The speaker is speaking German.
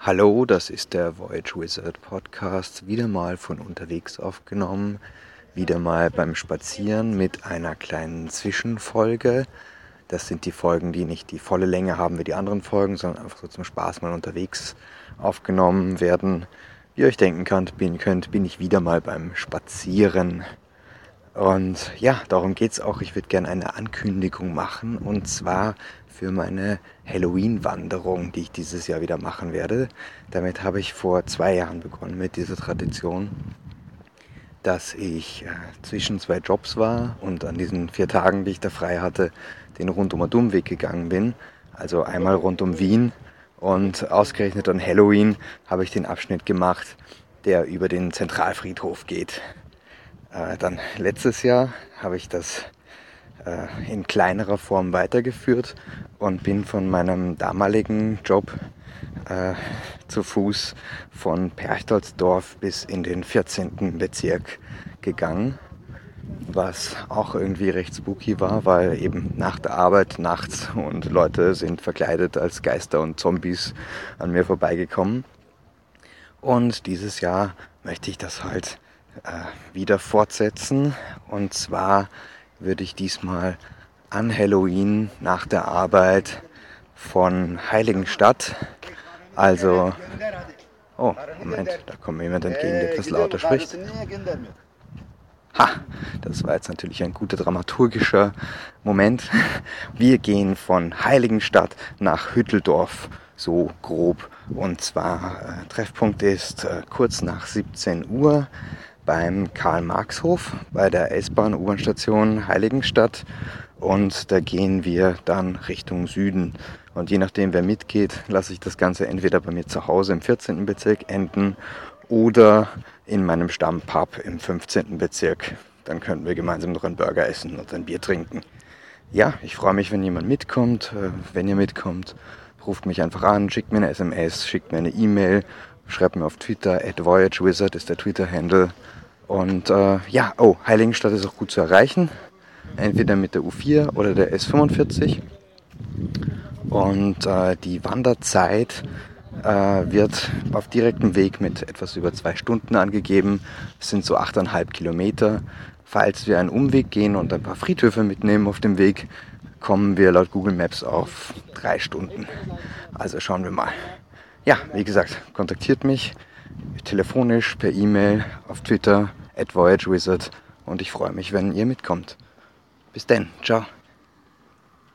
Hallo, das ist der Voyage Wizard Podcast, wieder mal von unterwegs aufgenommen, wieder mal beim Spazieren mit einer kleinen Zwischenfolge. Das sind die Folgen, die nicht die volle Länge haben wie die anderen Folgen, sondern einfach so zum Spaß mal unterwegs aufgenommen werden. Wie ihr euch denken könnt, bin, könnt, bin ich wieder mal beim Spazieren. Und ja, darum geht es auch. Ich würde gerne eine Ankündigung machen und zwar für meine Halloween-Wanderung, die ich dieses Jahr wieder machen werde. Damit habe ich vor zwei Jahren begonnen mit dieser Tradition, dass ich äh, zwischen zwei Jobs war und an diesen vier Tagen, die ich da frei hatte, den rundum Dummweg gegangen bin. Also einmal rund um Wien und ausgerechnet an Halloween habe ich den Abschnitt gemacht, der über den Zentralfriedhof geht. Äh, dann letztes Jahr habe ich das äh, in kleinerer Form weitergeführt und bin von meinem damaligen Job äh, zu Fuß von Perchtoldsdorf bis in den 14. Bezirk gegangen, was auch irgendwie recht spooky war, weil eben nach der Arbeit nachts und Leute sind verkleidet als Geister und Zombies an mir vorbeigekommen. Und dieses Jahr möchte ich das halt äh, wieder fortsetzen und zwar würde ich diesmal an Halloween nach der Arbeit von Heiligenstadt, also, oh, Moment, da kommt jemand entgegen, der etwas lauter spricht. Ha, das war jetzt natürlich ein guter dramaturgischer Moment. Wir gehen von Heiligenstadt nach Hütteldorf, so grob. Und zwar, äh, Treffpunkt ist äh, kurz nach 17 Uhr beim Karl-Marx-Hof bei der S-Bahn U-Bahn-Station Heiligenstadt und da gehen wir dann Richtung Süden. Und je nachdem, wer mitgeht, lasse ich das Ganze entweder bei mir zu Hause im 14. Bezirk enden oder in meinem Stammpub im 15. Bezirk. Dann könnten wir gemeinsam noch einen Burger essen und ein Bier trinken. Ja, ich freue mich, wenn jemand mitkommt. Äh, wenn ihr mitkommt, ruft mich einfach an, schickt mir eine SMS, schickt mir eine E-Mail, schreibt mir auf Twitter, at VoyageWizard ist der Twitter-Handle. Und äh, ja, oh, Heiligenstadt ist auch gut zu erreichen. Entweder mit der U4 oder der S45. Und äh, die Wanderzeit äh, wird auf direktem Weg mit etwas über zwei Stunden angegeben. Es sind so 8,5 Kilometer. Falls wir einen Umweg gehen und ein paar Friedhöfe mitnehmen auf dem Weg, kommen wir laut Google Maps auf drei Stunden. Also schauen wir mal. Ja, wie gesagt, kontaktiert mich telefonisch, per E-Mail, auf Twitter, at VoyageWizard und ich freue mich, wenn ihr mitkommt. Bis dann, ciao.